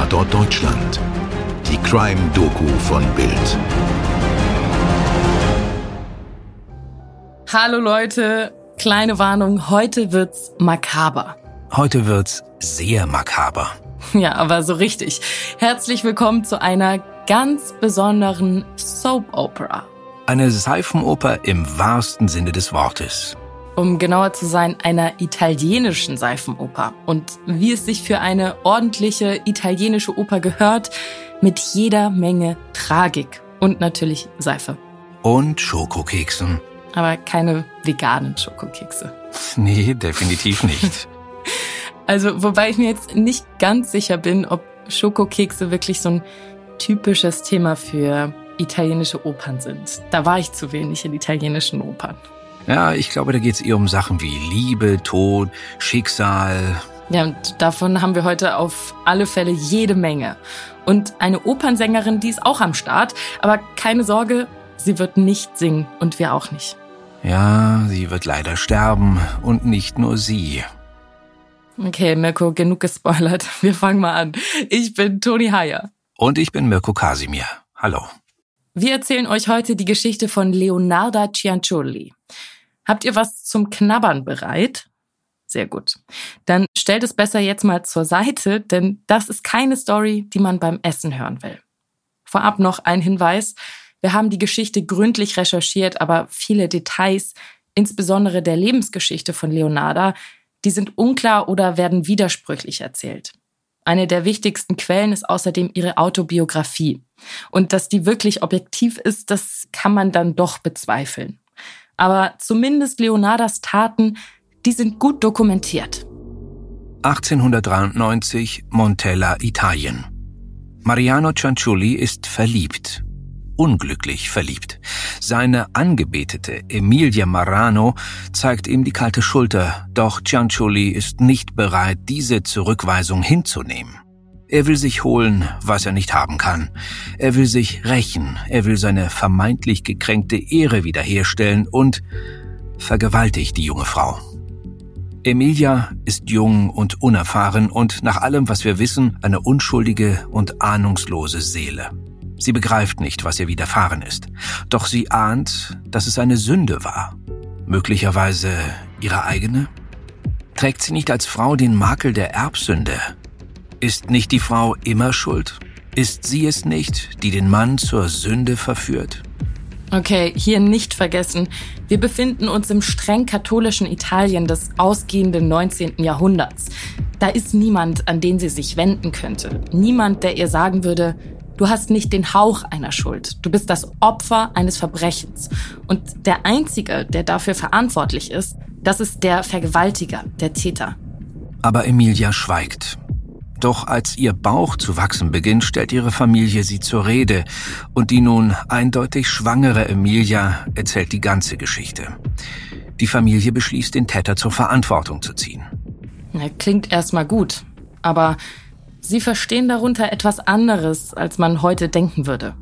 Tatort Deutschland. Die Crime-Doku von Bild. Hallo Leute, kleine Warnung, heute wird's makaber. Heute wird's sehr makaber. Ja, aber so richtig. Herzlich willkommen zu einer ganz besonderen Soap Opera. Eine Seifenoper im wahrsten Sinne des Wortes. Um genauer zu sein, einer italienischen Seifenoper. Und wie es sich für eine ordentliche italienische Oper gehört, mit jeder Menge Tragik und natürlich Seife. Und Schokokeksen. Aber keine veganen Schokokekse. Nee, definitiv nicht. Also, wobei ich mir jetzt nicht ganz sicher bin, ob Schokokekse wirklich so ein typisches Thema für italienische Opern sind. Da war ich zu wenig in italienischen Opern. Ja, ich glaube, da geht es eher um Sachen wie Liebe, Tod, Schicksal. Ja, und davon haben wir heute auf alle Fälle jede Menge. Und eine Opernsängerin, die ist auch am Start. Aber keine Sorge, sie wird nicht singen und wir auch nicht. Ja, sie wird leider sterben und nicht nur sie. Okay, Mirko, genug gespoilert. Wir fangen mal an. Ich bin Toni Heyer. Und ich bin Mirko Kasimir. Hallo. Wir erzählen euch heute die Geschichte von Leonarda Cianciulli. Habt ihr was zum Knabbern bereit? Sehr gut. Dann stellt es besser jetzt mal zur Seite, denn das ist keine Story, die man beim Essen hören will. Vorab noch ein Hinweis. Wir haben die Geschichte gründlich recherchiert, aber viele Details, insbesondere der Lebensgeschichte von Leonarda, die sind unklar oder werden widersprüchlich erzählt. Eine der wichtigsten Quellen ist außerdem ihre Autobiografie. Und dass die wirklich objektiv ist, das kann man dann doch bezweifeln. Aber zumindest Leonardas Taten, die sind gut dokumentiert. 1893 Montella, Italien. Mariano Cianciulli ist verliebt unglücklich verliebt. Seine Angebetete Emilia Marano zeigt ihm die kalte Schulter, doch Cianciulli ist nicht bereit, diese Zurückweisung hinzunehmen. Er will sich holen, was er nicht haben kann. Er will sich rächen, er will seine vermeintlich gekränkte Ehre wiederherstellen und vergewaltigt die junge Frau. Emilia ist jung und unerfahren und nach allem, was wir wissen, eine unschuldige und ahnungslose Seele. Sie begreift nicht, was ihr widerfahren ist. Doch sie ahnt, dass es eine Sünde war. Möglicherweise ihre eigene? Trägt sie nicht als Frau den Makel der Erbsünde? Ist nicht die Frau immer schuld? Ist sie es nicht, die den Mann zur Sünde verführt? Okay, hier nicht vergessen. Wir befinden uns im streng katholischen Italien des ausgehenden 19. Jahrhunderts. Da ist niemand, an den sie sich wenden könnte. Niemand, der ihr sagen würde, Du hast nicht den Hauch einer Schuld. Du bist das Opfer eines Verbrechens. Und der Einzige, der dafür verantwortlich ist, das ist der Vergewaltiger, der Täter. Aber Emilia schweigt. Doch als ihr Bauch zu wachsen beginnt, stellt ihre Familie sie zur Rede und die nun eindeutig schwangere Emilia erzählt die ganze Geschichte. Die Familie beschließt, den Täter zur Verantwortung zu ziehen. klingt erstmal gut, aber Sie verstehen darunter etwas anderes, als man heute denken würde.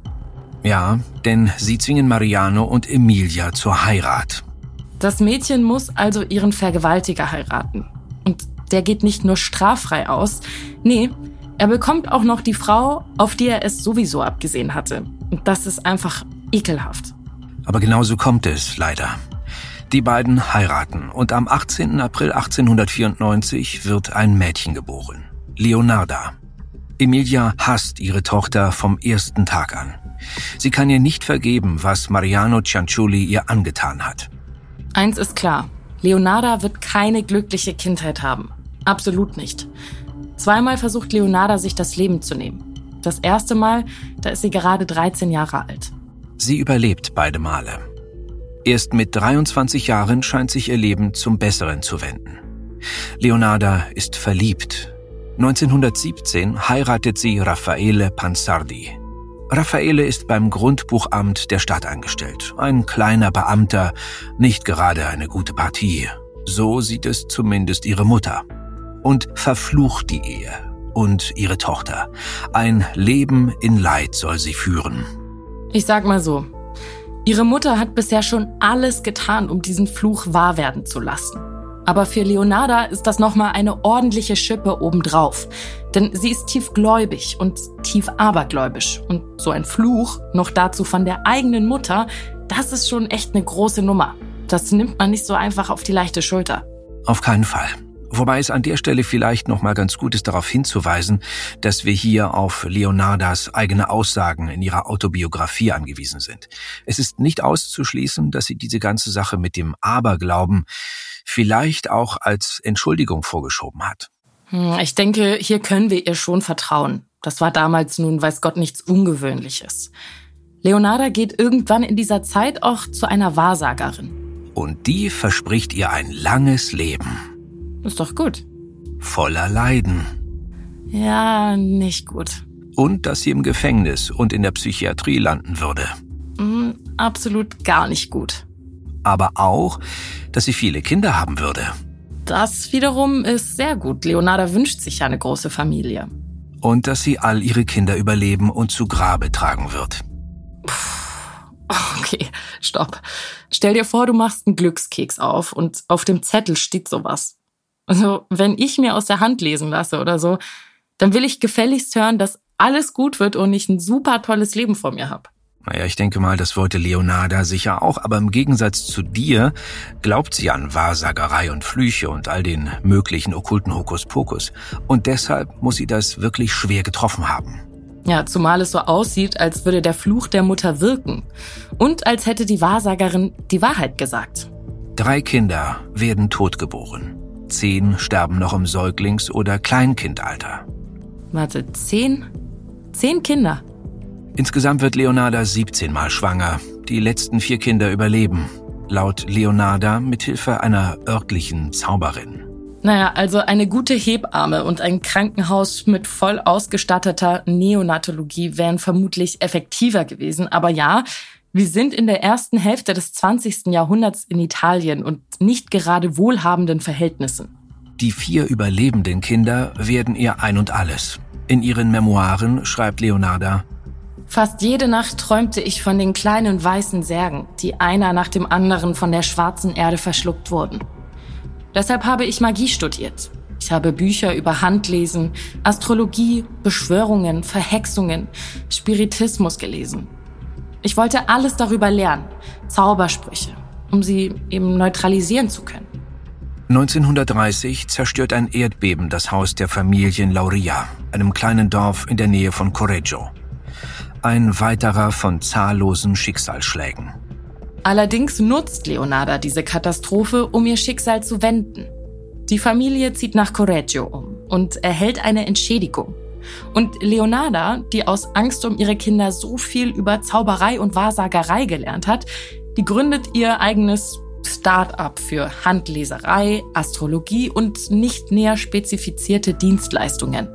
Ja, denn sie zwingen Mariano und Emilia zur Heirat. Das Mädchen muss also ihren Vergewaltiger heiraten. Und der geht nicht nur straffrei aus, nee, er bekommt auch noch die Frau, auf die er es sowieso abgesehen hatte. Und das ist einfach ekelhaft. Aber genauso kommt es leider. Die beiden heiraten und am 18. April 1894 wird ein Mädchen geboren. Leonarda. Emilia hasst ihre Tochter vom ersten Tag an. Sie kann ihr nicht vergeben, was Mariano Cianciulli ihr angetan hat. Eins ist klar. Leonarda wird keine glückliche Kindheit haben. Absolut nicht. Zweimal versucht Leonarda, sich das Leben zu nehmen. Das erste Mal, da ist sie gerade 13 Jahre alt. Sie überlebt beide Male. Erst mit 23 Jahren scheint sich ihr Leben zum Besseren zu wenden. Leonarda ist verliebt 1917 heiratet sie Raffaele Pansardi. Raffaele ist beim Grundbuchamt der Stadt angestellt. Ein kleiner Beamter, nicht gerade eine gute Partie. So sieht es zumindest ihre Mutter. Und verflucht die Ehe und ihre Tochter. Ein Leben in Leid soll sie führen. Ich sag mal so. Ihre Mutter hat bisher schon alles getan, um diesen Fluch wahr werden zu lassen. Aber für Leonarda ist das nochmal eine ordentliche Schippe obendrauf. Denn sie ist tief gläubig und tief abergläubisch. Und so ein Fluch, noch dazu von der eigenen Mutter, das ist schon echt eine große Nummer. Das nimmt man nicht so einfach auf die leichte Schulter. Auf keinen Fall. Wobei es an der Stelle vielleicht noch mal ganz gut ist, darauf hinzuweisen, dass wir hier auf Leonardas eigene Aussagen in ihrer Autobiografie angewiesen sind. Es ist nicht auszuschließen, dass sie diese ganze Sache mit dem Aberglauben vielleicht auch als Entschuldigung vorgeschoben hat. Hm, ich denke, hier können wir ihr schon vertrauen. Das war damals nun, weiß Gott, nichts Ungewöhnliches. Leonarda geht irgendwann in dieser Zeit auch zu einer Wahrsagerin. Und die verspricht ihr ein langes Leben. Ist doch gut. Voller Leiden. Ja, nicht gut. Und dass sie im Gefängnis und in der Psychiatrie landen würde. Mm, absolut gar nicht gut. Aber auch, dass sie viele Kinder haben würde. Das wiederum ist sehr gut. Leonarda wünscht sich ja eine große Familie. Und dass sie all ihre Kinder überleben und zu Grabe tragen wird. Okay, stopp. Stell dir vor, du machst einen Glückskeks auf und auf dem Zettel steht sowas. Also, wenn ich mir aus der Hand lesen lasse oder so, dann will ich gefälligst hören, dass alles gut wird und ich ein super tolles Leben vor mir habe. Naja, ich denke mal, das wollte Leonarda sicher auch, aber im Gegensatz zu dir glaubt sie an Wahrsagerei und Flüche und all den möglichen okkulten Hokuspokus. Und deshalb muss sie das wirklich schwer getroffen haben. Ja, zumal es so aussieht, als würde der Fluch der Mutter wirken. Und als hätte die Wahrsagerin die Wahrheit gesagt. Drei Kinder werden totgeboren. Zehn sterben noch im Säuglings- oder Kleinkindalter. Warte, zehn? Zehn Kinder? Insgesamt wird Leonarda 17 Mal schwanger. Die letzten vier Kinder überleben. Laut Leonarda mithilfe einer örtlichen Zauberin. Naja, also eine gute Hebamme und ein Krankenhaus mit voll ausgestatteter Neonatologie wären vermutlich effektiver gewesen. Aber ja, wir sind in der ersten Hälfte des 20. Jahrhunderts in Italien und nicht gerade wohlhabenden Verhältnissen. Die vier überlebenden Kinder werden ihr ein und alles. In ihren Memoiren schreibt Leonarda, Fast jede Nacht träumte ich von den kleinen weißen Särgen, die einer nach dem anderen von der schwarzen Erde verschluckt wurden. Deshalb habe ich Magie studiert. Ich habe Bücher über Handlesen, Astrologie, Beschwörungen, Verhexungen, Spiritismus gelesen. Ich wollte alles darüber lernen, Zaubersprüche, um sie eben neutralisieren zu können. 1930 zerstört ein Erdbeben das Haus der Familien Lauria, einem kleinen Dorf in der Nähe von Correggio. Ein weiterer von zahllosen Schicksalsschlägen. Allerdings nutzt Leonarda diese Katastrophe, um ihr Schicksal zu wenden. Die Familie zieht nach Correggio um und erhält eine Entschädigung. Und Leonarda, die aus Angst um ihre Kinder so viel über Zauberei und Wahrsagerei gelernt hat, die gründet ihr eigenes Start-up für Handleserei, Astrologie und nicht näher spezifizierte Dienstleistungen.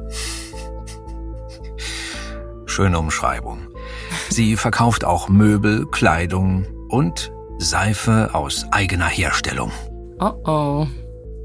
Schöne Umschreibung. Sie verkauft auch Möbel, Kleidung und Seife aus eigener Herstellung. Oh oh.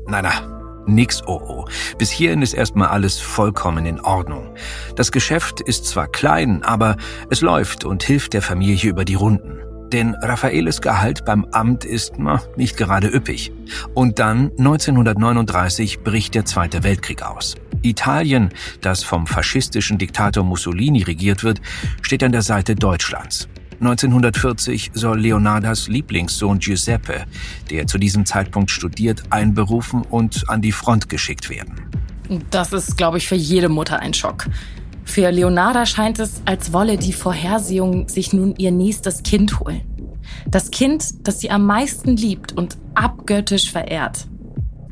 Na na, Nix oh oh. Bis hierhin ist erstmal alles vollkommen in Ordnung. Das Geschäft ist zwar klein, aber es läuft und hilft der Familie über die Runden. Denn Raffaeles Gehalt beim Amt ist na, nicht gerade üppig. Und dann 1939 bricht der Zweite Weltkrieg aus. Italien, das vom faschistischen Diktator Mussolini regiert wird, steht an der Seite Deutschlands. 1940 soll Leonardas Lieblingssohn Giuseppe, der zu diesem Zeitpunkt studiert, einberufen und an die Front geschickt werden. Das ist, glaube ich, für jede Mutter ein Schock. Für Leonarda scheint es, als wolle die Vorhersehung sich nun ihr nächstes Kind holen. Das Kind, das sie am meisten liebt und abgöttisch verehrt.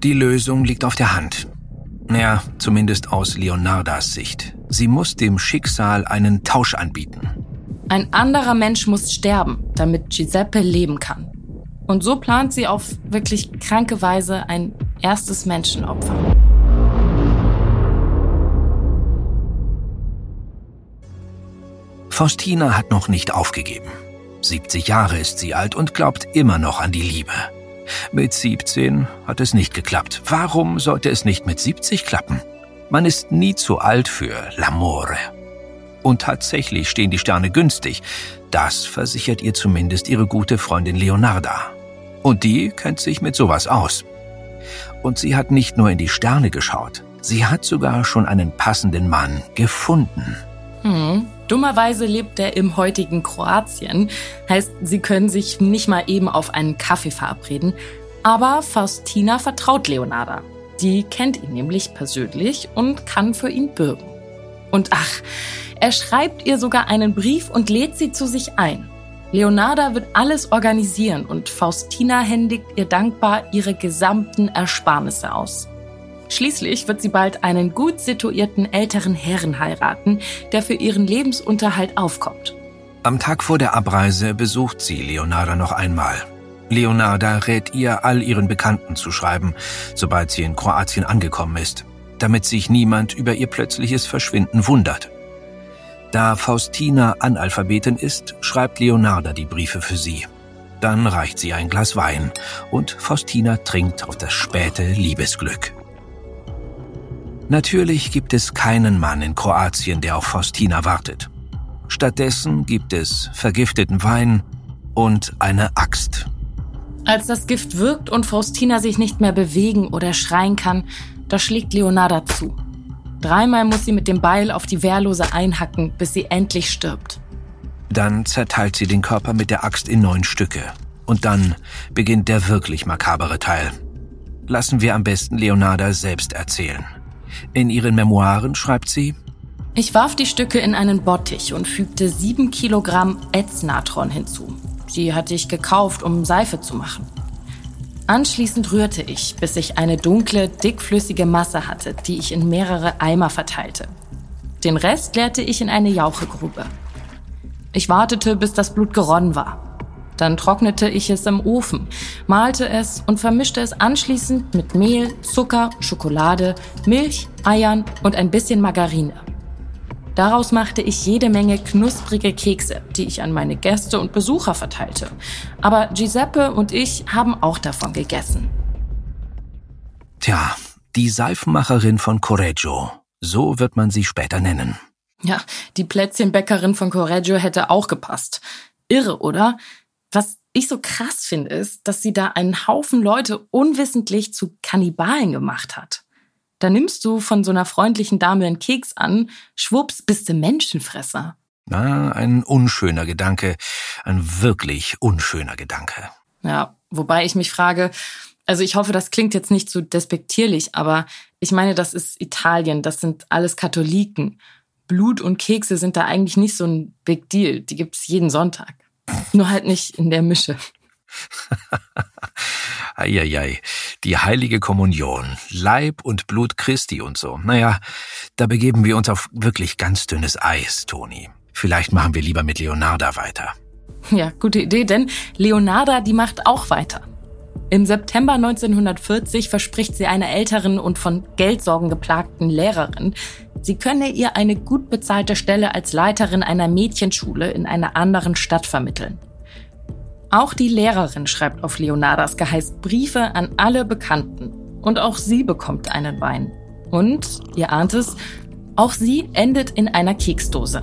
Die Lösung liegt auf der Hand. Ja, zumindest aus Leonardas Sicht. Sie muss dem Schicksal einen Tausch anbieten. Ein anderer Mensch muss sterben, damit Giuseppe leben kann. Und so plant sie auf wirklich kranke Weise ein erstes Menschenopfer. Faustina hat noch nicht aufgegeben. 70 Jahre ist sie alt und glaubt immer noch an die Liebe. Mit 17 hat es nicht geklappt. Warum sollte es nicht mit 70 klappen? Man ist nie zu alt für L'amore. Und tatsächlich stehen die Sterne günstig. Das versichert ihr zumindest ihre gute Freundin Leonarda. Und die kennt sich mit sowas aus. Und sie hat nicht nur in die Sterne geschaut, sie hat sogar schon einen passenden Mann gefunden. Hm. Dummerweise lebt er im heutigen Kroatien. Heißt, sie können sich nicht mal eben auf einen Kaffee verabreden. Aber Faustina vertraut Leonarda. Die kennt ihn nämlich persönlich und kann für ihn bürgen. Und ach, er schreibt ihr sogar einen Brief und lädt sie zu sich ein. Leonarda wird alles organisieren und Faustina händigt ihr dankbar ihre gesamten Ersparnisse aus. Schließlich wird sie bald einen gut situierten älteren Herren heiraten, der für ihren Lebensunterhalt aufkommt. Am Tag vor der Abreise besucht sie Leonarda noch einmal. Leonarda rät ihr, all ihren Bekannten zu schreiben, sobald sie in Kroatien angekommen ist, damit sich niemand über ihr plötzliches Verschwinden wundert. Da Faustina Analphabetin ist, schreibt Leonarda die Briefe für sie. Dann reicht sie ein Glas Wein und Faustina trinkt auf das späte Liebesglück. Natürlich gibt es keinen Mann in Kroatien, der auf Faustina wartet. Stattdessen gibt es vergifteten Wein und eine Axt. Als das Gift wirkt und Faustina sich nicht mehr bewegen oder schreien kann, da schlägt Leonarda zu. Dreimal muss sie mit dem Beil auf die Wehrlose einhacken, bis sie endlich stirbt. Dann zerteilt sie den Körper mit der Axt in neun Stücke. Und dann beginnt der wirklich makabere Teil. Lassen wir am besten Leonarda selbst erzählen. In ihren Memoiren schreibt sie, ich warf die Stücke in einen Bottich und fügte sieben Kilogramm Ätznatron hinzu. Die hatte ich gekauft, um Seife zu machen. Anschließend rührte ich, bis ich eine dunkle, dickflüssige Masse hatte, die ich in mehrere Eimer verteilte. Den Rest leerte ich in eine Jauchegrube. Ich wartete, bis das Blut geronnen war. Dann trocknete ich es im Ofen, malte es und vermischte es anschließend mit Mehl, Zucker, Schokolade, Milch, Eiern und ein bisschen Margarine. Daraus machte ich jede Menge knusprige Kekse, die ich an meine Gäste und Besucher verteilte. Aber Giuseppe und ich haben auch davon gegessen. Tja, die Seifenmacherin von Correggio. So wird man sie später nennen. Ja, die Plätzchenbäckerin von Correggio hätte auch gepasst. Irre, oder? Was ich so krass finde, ist, dass sie da einen Haufen Leute unwissentlich zu Kannibalen gemacht hat. Da nimmst du von so einer freundlichen Dame einen Keks an, schwupps, bist du Menschenfresser. Na, ein unschöner Gedanke, ein wirklich unschöner Gedanke. Ja, wobei ich mich frage, also ich hoffe, das klingt jetzt nicht zu so despektierlich, aber ich meine, das ist Italien, das sind alles Katholiken. Blut und Kekse sind da eigentlich nicht so ein Big Deal, die gibt's jeden Sonntag. Nur halt nicht in der Mische. Eieiei, die heilige Kommunion, Leib und Blut Christi und so. Naja, da begeben wir uns auf wirklich ganz dünnes Eis, Toni. Vielleicht machen wir lieber mit Leonarda weiter. Ja, gute Idee, denn Leonarda, die macht auch weiter. Im September 1940 verspricht sie einer älteren und von Geldsorgen geplagten Lehrerin, sie könne ihr eine gut bezahlte Stelle als Leiterin einer Mädchenschule in einer anderen Stadt vermitteln. Auch die Lehrerin schreibt auf Leonardas Geheiß Briefe an alle Bekannten. Und auch sie bekommt einen Wein. Und, ihr ahnt es, auch sie endet in einer Keksdose.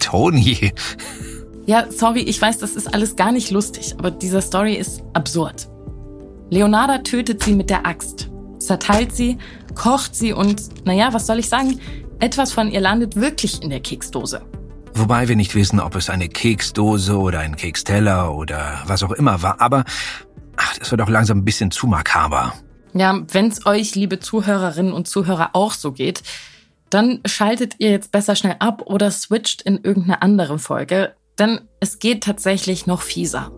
Toni. Ja, sorry, ich weiß, das ist alles gar nicht lustig, aber diese Story ist absurd. Leonarda tötet sie mit der Axt, zerteilt sie, kocht sie und, naja, was soll ich sagen, etwas von ihr landet wirklich in der Keksdose. Wobei wir nicht wissen, ob es eine Keksdose oder ein Keksteller oder was auch immer war. Aber ach, das wird auch langsam ein bisschen zu makaber. Ja, wenn's euch, liebe Zuhörerinnen und Zuhörer, auch so geht, dann schaltet ihr jetzt besser schnell ab oder switcht in irgendeine andere Folge, denn es geht tatsächlich noch fieser.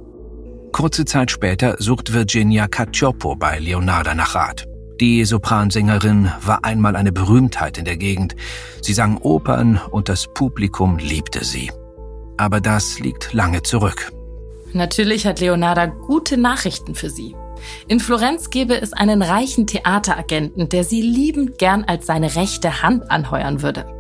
Kurze Zeit später sucht Virginia Cacioppo bei Leonarda nach Rat. Die Sopransängerin war einmal eine Berühmtheit in der Gegend. Sie sang Opern und das Publikum liebte sie. Aber das liegt lange zurück. Natürlich hat Leonarda gute Nachrichten für sie. In Florenz gäbe es einen reichen Theateragenten, der sie liebend gern als seine rechte Hand anheuern würde.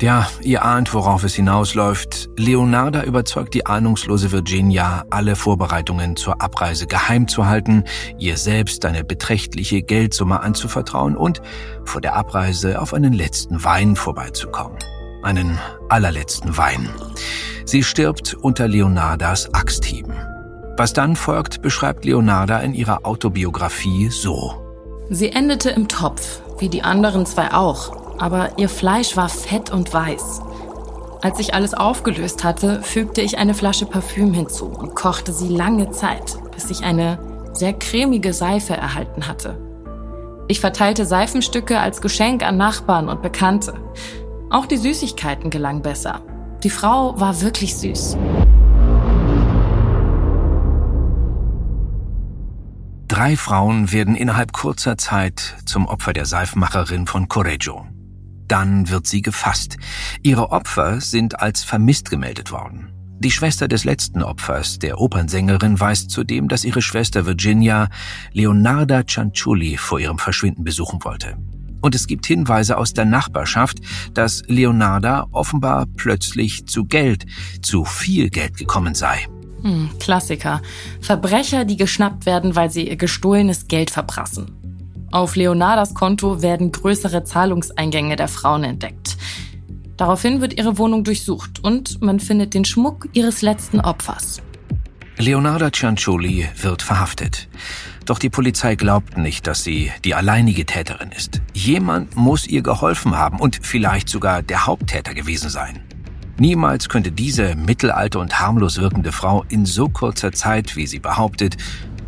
Ja, ihr ahnt, worauf es hinausläuft. Leonarda überzeugt die ahnungslose Virginia, alle Vorbereitungen zur Abreise geheim zu halten, ihr selbst eine beträchtliche Geldsumme anzuvertrauen und vor der Abreise auf einen letzten Wein vorbeizukommen. Einen allerletzten Wein. Sie stirbt unter Leonardas Axthieben. Was dann folgt, beschreibt Leonarda in ihrer Autobiografie so. Sie endete im Topf, wie die anderen zwei auch, aber ihr Fleisch war fett und weiß. Als ich alles aufgelöst hatte, fügte ich eine Flasche Parfüm hinzu und kochte sie lange Zeit, bis ich eine sehr cremige Seife erhalten hatte. Ich verteilte Seifenstücke als Geschenk an Nachbarn und Bekannte. Auch die Süßigkeiten gelangen besser. Die Frau war wirklich süß. Drei Frauen werden innerhalb kurzer Zeit zum Opfer der Seifmacherin von Correggio. Dann wird sie gefasst. Ihre Opfer sind als vermisst gemeldet worden. Die Schwester des letzten Opfers, der Opernsängerin, weiß zudem, dass ihre Schwester Virginia Leonarda Cianciulli vor ihrem Verschwinden besuchen wollte. Und es gibt Hinweise aus der Nachbarschaft, dass Leonarda offenbar plötzlich zu Geld, zu viel Geld gekommen sei. Hm, Klassiker. Verbrecher, die geschnappt werden, weil sie ihr gestohlenes Geld verprassen. Auf Leonardas Konto werden größere Zahlungseingänge der Frauen entdeckt. Daraufhin wird ihre Wohnung durchsucht und man findet den Schmuck ihres letzten Opfers. Leonarda Cianciulli wird verhaftet. Doch die Polizei glaubt nicht, dass sie die alleinige Täterin ist. Jemand muss ihr geholfen haben und vielleicht sogar der Haupttäter gewesen sein. Niemals könnte diese mittelalte und harmlos wirkende Frau in so kurzer Zeit, wie sie behauptet,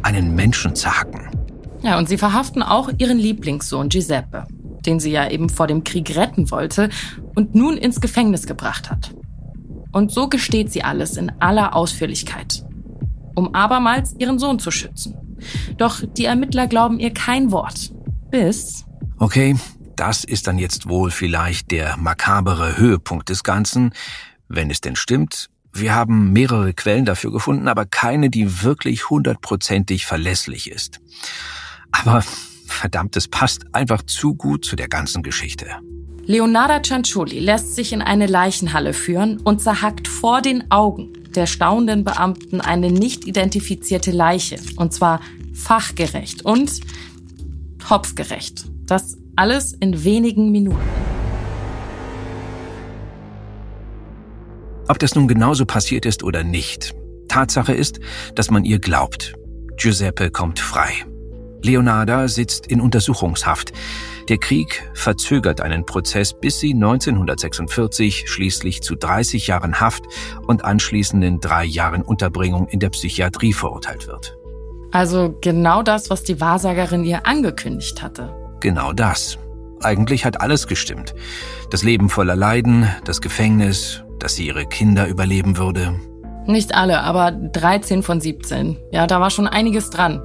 einen Menschen zerhacken. Ja, und sie verhaften auch ihren Lieblingssohn Giuseppe, den sie ja eben vor dem Krieg retten wollte und nun ins Gefängnis gebracht hat. Und so gesteht sie alles in aller Ausführlichkeit, um abermals ihren Sohn zu schützen. Doch die Ermittler glauben ihr kein Wort. Bis. Okay, das ist dann jetzt wohl vielleicht der makabere Höhepunkt des Ganzen, wenn es denn stimmt. Wir haben mehrere Quellen dafür gefunden, aber keine, die wirklich hundertprozentig verlässlich ist. Aber verdammt, es passt einfach zu gut zu der ganzen Geschichte. Leonarda Cianciulli lässt sich in eine Leichenhalle führen und zerhackt vor den Augen der staunenden Beamten eine nicht identifizierte Leiche. Und zwar fachgerecht und topfgerecht. Das alles in wenigen Minuten. Ob das nun genauso passiert ist oder nicht, Tatsache ist, dass man ihr glaubt. Giuseppe kommt frei. Leonarda sitzt in Untersuchungshaft. Der Krieg verzögert einen Prozess, bis sie 1946 schließlich zu 30 Jahren Haft und anschließenden drei Jahren Unterbringung in der Psychiatrie verurteilt wird. Also genau das, was die Wahrsagerin ihr angekündigt hatte. Genau das. Eigentlich hat alles gestimmt. Das Leben voller Leiden, das Gefängnis, dass sie ihre Kinder überleben würde. Nicht alle, aber 13 von 17. Ja, da war schon einiges dran.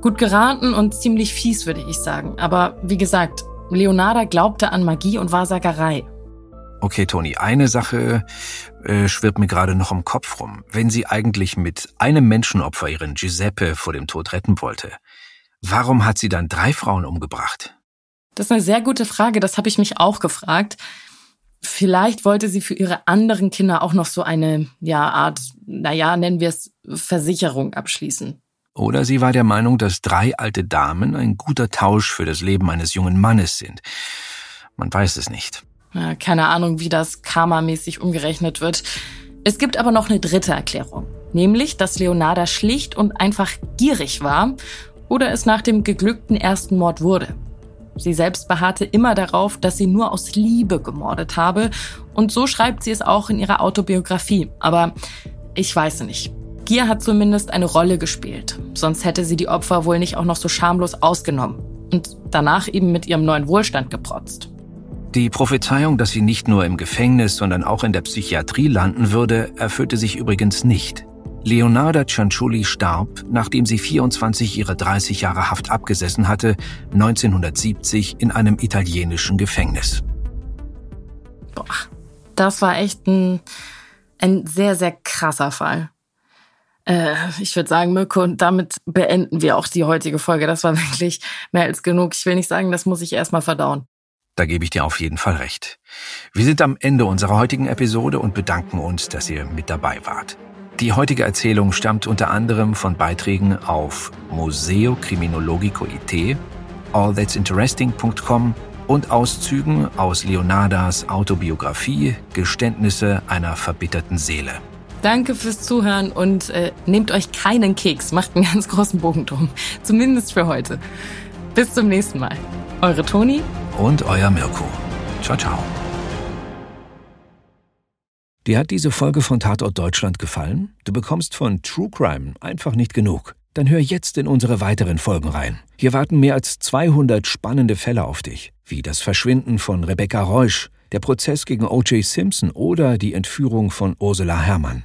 Gut geraten und ziemlich fies, würde ich sagen. Aber wie gesagt, Leonarda glaubte an Magie und Wahrsagerei. Okay, Toni, eine Sache äh, schwirrt mir gerade noch im Kopf rum. Wenn sie eigentlich mit einem Menschenopfer ihren Giuseppe vor dem Tod retten wollte, warum hat sie dann drei Frauen umgebracht? Das ist eine sehr gute Frage, das habe ich mich auch gefragt. Vielleicht wollte sie für ihre anderen Kinder auch noch so eine ja, Art, naja, nennen wir es Versicherung abschließen. Oder sie war der Meinung, dass drei alte Damen ein guter Tausch für das Leben eines jungen Mannes sind. Man weiß es nicht. Ja, keine Ahnung, wie das karmamäßig umgerechnet wird. Es gibt aber noch eine dritte Erklärung. Nämlich, dass Leonarda schlicht und einfach gierig war oder es nach dem geglückten ersten Mord wurde. Sie selbst beharrte immer darauf, dass sie nur aus Liebe gemordet habe und so schreibt sie es auch in ihrer Autobiografie. Aber ich weiß nicht. Gier hat zumindest eine Rolle gespielt. Sonst hätte sie die Opfer wohl nicht auch noch so schamlos ausgenommen und danach eben mit ihrem neuen Wohlstand geprotzt. Die Prophezeiung, dass sie nicht nur im Gefängnis, sondern auch in der Psychiatrie landen würde, erfüllte sich übrigens nicht. Leonarda Cianciulli starb, nachdem sie 24 ihrer 30 Jahre Haft abgesessen hatte, 1970 in einem italienischen Gefängnis. Boah, das war echt ein, ein sehr, sehr krasser Fall. Äh, ich würde sagen, Mirko, und damit beenden wir auch die heutige Folge. Das war wirklich mehr als genug. Ich will nicht sagen, das muss ich erstmal verdauen. Da gebe ich dir auf jeden Fall recht. Wir sind am Ende unserer heutigen Episode und bedanken uns, dass ihr mit dabei wart. Die heutige Erzählung stammt unter anderem von Beiträgen auf Museo Criminologico IT, allthat'sinteresting.com und Auszügen aus Leonardas Autobiografie Geständnisse einer verbitterten Seele. Danke fürs Zuhören und äh, nehmt euch keinen Keks, macht einen ganz großen Bogen drum. Zumindest für heute. Bis zum nächsten Mal. Eure Toni und euer Mirko. Ciao, ciao. Dir hat diese Folge von Tatort Deutschland gefallen? Du bekommst von True Crime einfach nicht genug. Dann hör jetzt in unsere weiteren Folgen rein. Hier warten mehr als 200 spannende Fälle auf dich, wie das Verschwinden von Rebecca Reusch, der Prozess gegen O.J. Simpson oder die Entführung von Ursula Herrmann.